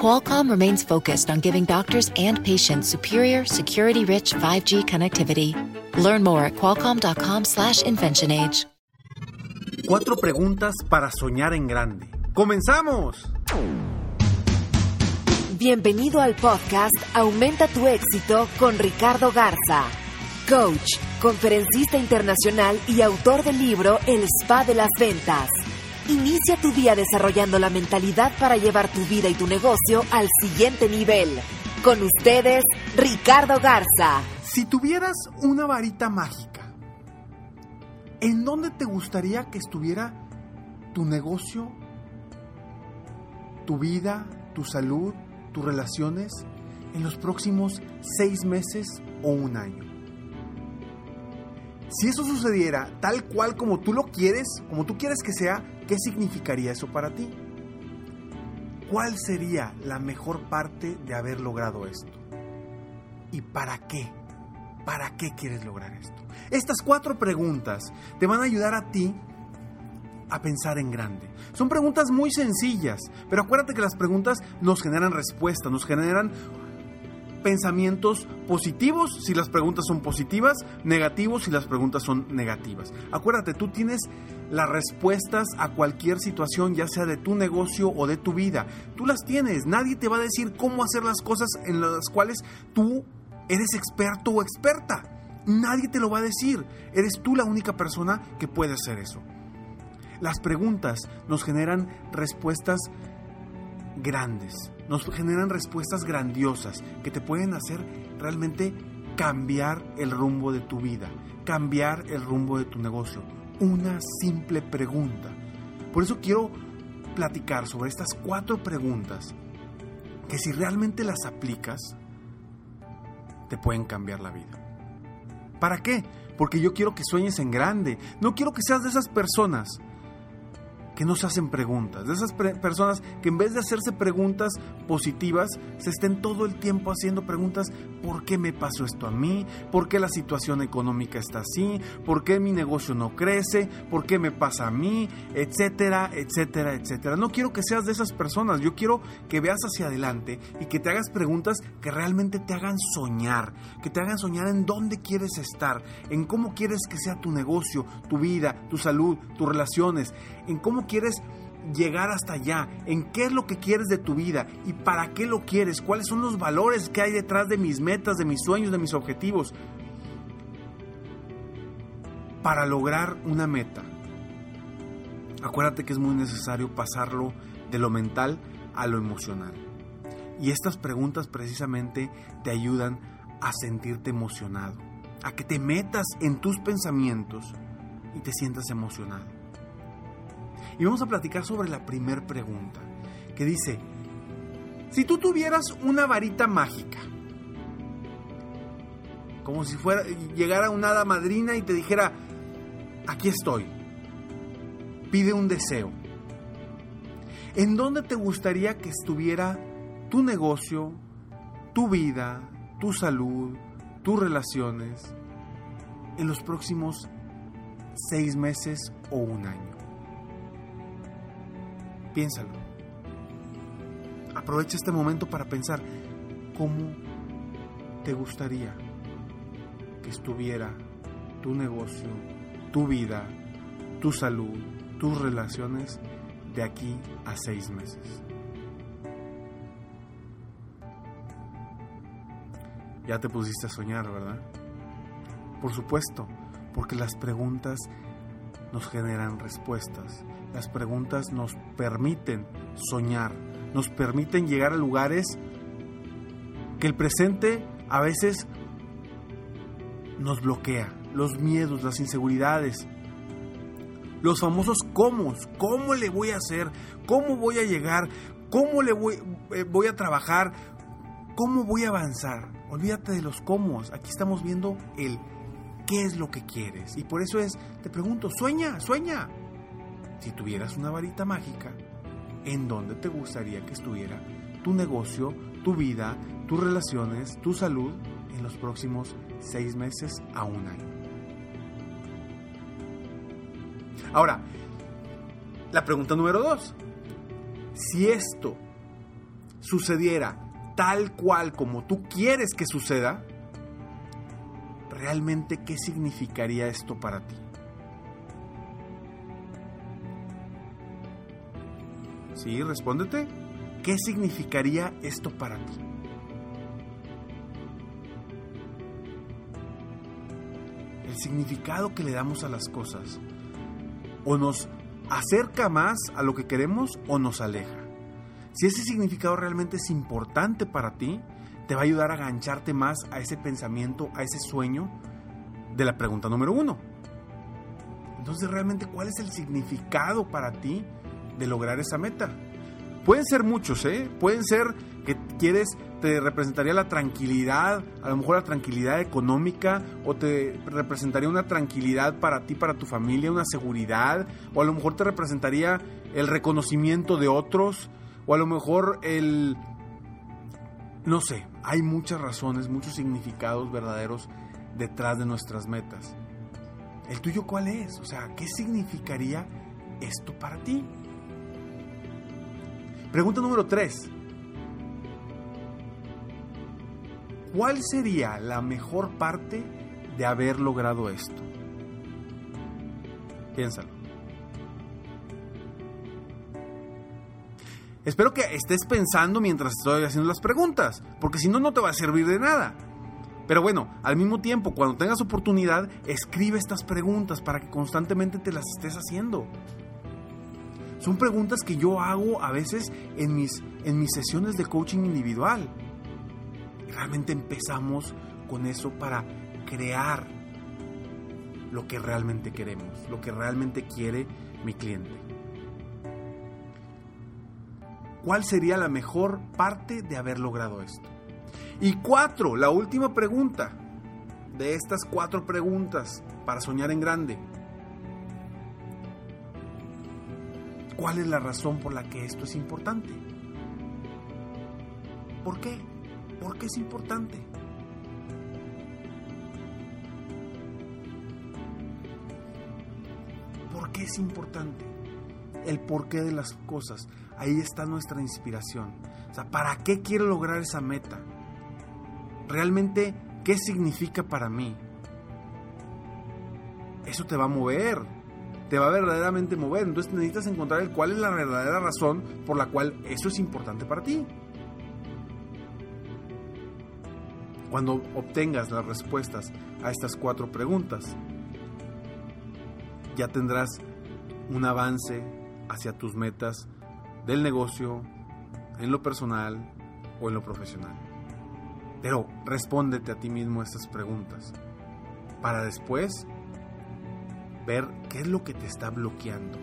Qualcomm remains focused on giving doctors and patients superior, security-rich 5G connectivity. Learn more at qualcomm.com/inventionage. Cuatro preguntas para soñar en grande. ¡Comenzamos! Bienvenido al podcast Aumenta tu éxito con Ricardo Garza, coach, conferencista internacional y autor del libro El Spa de las Ventas. Inicia tu día desarrollando la mentalidad para llevar tu vida y tu negocio al siguiente nivel. Con ustedes, Ricardo Garza. Si tuvieras una varita mágica, ¿en dónde te gustaría que estuviera tu negocio, tu vida, tu salud, tus relaciones en los próximos seis meses o un año? Si eso sucediera tal cual como tú lo quieres, como tú quieres que sea, ¿qué significaría eso para ti? ¿Cuál sería la mejor parte de haber logrado esto? ¿Y para qué? ¿Para qué quieres lograr esto? Estas cuatro preguntas te van a ayudar a ti a pensar en grande. Son preguntas muy sencillas, pero acuérdate que las preguntas nos generan respuestas, nos generan pensamientos positivos si las preguntas son positivas, negativos si las preguntas son negativas. Acuérdate, tú tienes las respuestas a cualquier situación, ya sea de tu negocio o de tu vida. Tú las tienes. Nadie te va a decir cómo hacer las cosas en las cuales tú eres experto o experta. Nadie te lo va a decir. Eres tú la única persona que puede hacer eso. Las preguntas nos generan respuestas grandes, nos generan respuestas grandiosas que te pueden hacer realmente cambiar el rumbo de tu vida, cambiar el rumbo de tu negocio. Una simple pregunta. Por eso quiero platicar sobre estas cuatro preguntas que si realmente las aplicas, te pueden cambiar la vida. ¿Para qué? Porque yo quiero que sueñes en grande. No quiero que seas de esas personas que no se hacen preguntas, de esas personas que en vez de hacerse preguntas positivas, se estén todo el tiempo haciendo preguntas, ¿por qué me pasó esto a mí? ¿Por qué la situación económica está así? ¿Por qué mi negocio no crece? ¿Por qué me pasa a mí? Etcétera, etcétera, etcétera. No quiero que seas de esas personas, yo quiero que veas hacia adelante y que te hagas preguntas que realmente te hagan soñar, que te hagan soñar en dónde quieres estar, en cómo quieres que sea tu negocio, tu vida, tu salud, tus relaciones, en cómo quieres llegar hasta allá, en qué es lo que quieres de tu vida y para qué lo quieres, cuáles son los valores que hay detrás de mis metas, de mis sueños, de mis objetivos. Para lograr una meta, acuérdate que es muy necesario pasarlo de lo mental a lo emocional. Y estas preguntas precisamente te ayudan a sentirte emocionado, a que te metas en tus pensamientos y te sientas emocionado. Y vamos a platicar sobre la primera pregunta, que dice, si tú tuvieras una varita mágica, como si fuera llegara una hada madrina y te dijera, aquí estoy, pide un deseo. ¿En dónde te gustaría que estuviera tu negocio, tu vida, tu salud, tus relaciones en los próximos seis meses o un año? Piénsalo. Aprovecha este momento para pensar cómo te gustaría que estuviera tu negocio, tu vida, tu salud, tus relaciones de aquí a seis meses. Ya te pusiste a soñar, ¿verdad? Por supuesto, porque las preguntas nos generan respuestas. Las preguntas nos permiten soñar, nos permiten llegar a lugares que el presente a veces nos bloquea. Los miedos, las inseguridades, los famosos cómo, cómo le voy a hacer, cómo voy a llegar, cómo le voy, eh, voy a trabajar, cómo voy a avanzar. Olvídate de los cómo, aquí estamos viendo el qué es lo que quieres. Y por eso es, te pregunto, sueña, sueña. Si tuvieras una varita mágica, ¿en dónde te gustaría que estuviera tu negocio, tu vida, tus relaciones, tu salud en los próximos seis meses a un año? Ahora, la pregunta número dos. Si esto sucediera tal cual como tú quieres que suceda, realmente qué significaría esto para ti. Sí, respóndete. ¿Qué significaría esto para ti? El significado que le damos a las cosas o nos acerca más a lo que queremos o nos aleja. Si ese significado realmente es importante para ti, te va a ayudar a gancharte más a ese pensamiento, a ese sueño de la pregunta número uno. Entonces, realmente, ¿cuál es el significado para ti de lograr esa meta? Pueden ser muchos, ¿eh? Pueden ser que quieres, te representaría la tranquilidad, a lo mejor la tranquilidad económica, o te representaría una tranquilidad para ti, para tu familia, una seguridad, o a lo mejor te representaría el reconocimiento de otros, o a lo mejor el... No sé, hay muchas razones, muchos significados verdaderos detrás de nuestras metas. ¿El tuyo cuál es? O sea, ¿qué significaría esto para ti? Pregunta número 3. ¿Cuál sería la mejor parte de haber logrado esto? Piénsalo. Espero que estés pensando mientras estoy haciendo las preguntas, porque si no, no te va a servir de nada. Pero bueno, al mismo tiempo, cuando tengas oportunidad, escribe estas preguntas para que constantemente te las estés haciendo. Son preguntas que yo hago a veces en mis, en mis sesiones de coaching individual. Realmente empezamos con eso para crear lo que realmente queremos, lo que realmente quiere mi cliente. ¿Cuál sería la mejor parte de haber logrado esto? Y cuatro, la última pregunta de estas cuatro preguntas para soñar en grande. ¿Cuál es la razón por la que esto es importante? ¿Por qué? ¿Por qué es importante? ¿Por qué es importante? El porqué de las cosas. Ahí está nuestra inspiración. O sea, ¿para qué quiero lograr esa meta? Realmente, ¿qué significa para mí? Eso te va a mover, te va a verdaderamente mover. Entonces necesitas encontrar el cuál es la verdadera razón por la cual eso es importante para ti. Cuando obtengas las respuestas a estas cuatro preguntas, ya tendrás un avance hacia tus metas del negocio, en lo personal o en lo profesional. Pero respóndete a ti mismo estas preguntas para después ver qué es lo que te está bloqueando.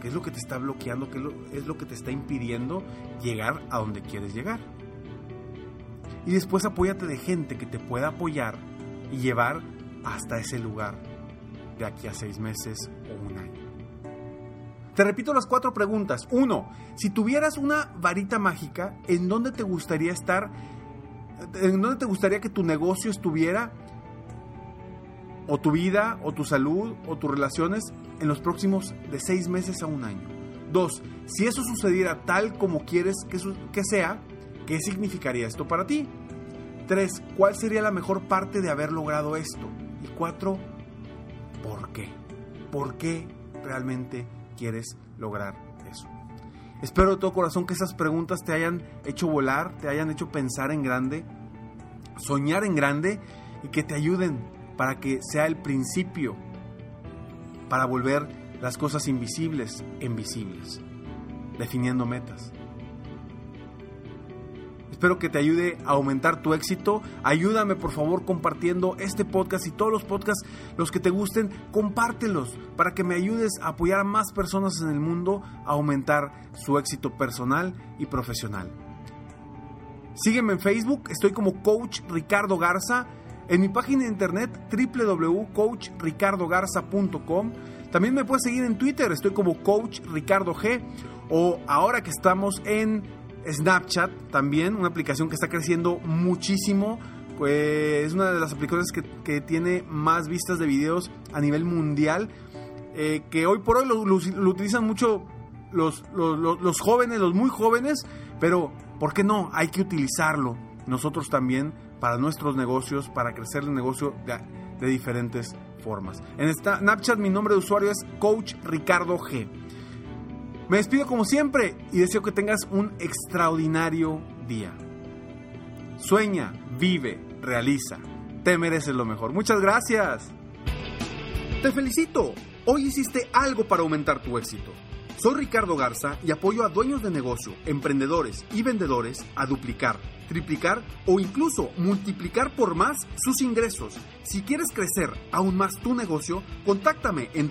¿Qué es lo que te está bloqueando? ¿Qué es lo que te está impidiendo llegar a donde quieres llegar? Y después apóyate de gente que te pueda apoyar y llevar hasta ese lugar de aquí a seis meses o un año. Te repito las cuatro preguntas. Uno, si tuvieras una varita mágica, ¿en dónde te gustaría estar? ¿En dónde te gustaría que tu negocio estuviera? ¿O tu vida, o tu salud, o tus relaciones en los próximos de seis meses a un año? Dos, si eso sucediera tal como quieres que, que sea, ¿qué significaría esto para ti? Tres, ¿cuál sería la mejor parte de haber logrado esto? Y cuatro, ¿por qué? ¿Por qué realmente quieres lograr eso. Espero de todo corazón que esas preguntas te hayan hecho volar, te hayan hecho pensar en grande, soñar en grande y que te ayuden para que sea el principio para volver las cosas invisibles en visibles, definiendo metas. Espero que te ayude a aumentar tu éxito. Ayúdame por favor compartiendo este podcast y todos los podcasts, los que te gusten, compártelos para que me ayudes a apoyar a más personas en el mundo a aumentar su éxito personal y profesional. Sígueme en Facebook, estoy como Coach Ricardo Garza. en mi página de internet www.coachricardogarza.com. También me puedes seguir en Twitter, estoy como Coach Ricardo G. O ahora que estamos en Snapchat también, una aplicación que está creciendo muchísimo. Pues es una de las aplicaciones que, tiene más vistas de videos a nivel mundial. Eh, que hoy por hoy lo, utilizan mucho los, los, jóvenes, los muy jóvenes, pero ¿por qué no? Hay que utilizarlo nosotros también para nuestros negocios, para crecer el negocio de, de diferentes formas. En esta Snapchat mi nombre de usuario es Coach Ricardo G. Me despido como siempre y deseo que tengas un extraordinario día. Sueña, vive, realiza. Te mereces lo mejor. Muchas gracias. Te felicito. Hoy hiciste algo para aumentar tu éxito. Soy Ricardo Garza y apoyo a dueños de negocio, emprendedores y vendedores a duplicar, triplicar o incluso multiplicar por más sus ingresos. Si quieres crecer aún más tu negocio, contáctame en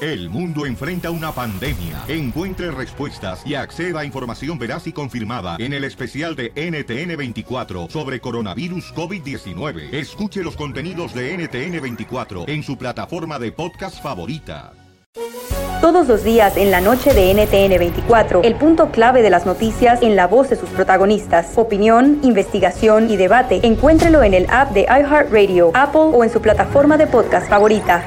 El mundo enfrenta una pandemia. Encuentre respuestas y acceda a información veraz y confirmada en el especial de NTN24 sobre coronavirus COVID-19. Escuche los contenidos de NTN24 en su plataforma de podcast favorita. Todos los días en la noche de NTN 24, el punto clave de las noticias en la voz de sus protagonistas. Opinión, investigación y debate. Encuéntrelo en el app de iHeartRadio, Apple o en su plataforma de podcast favorita.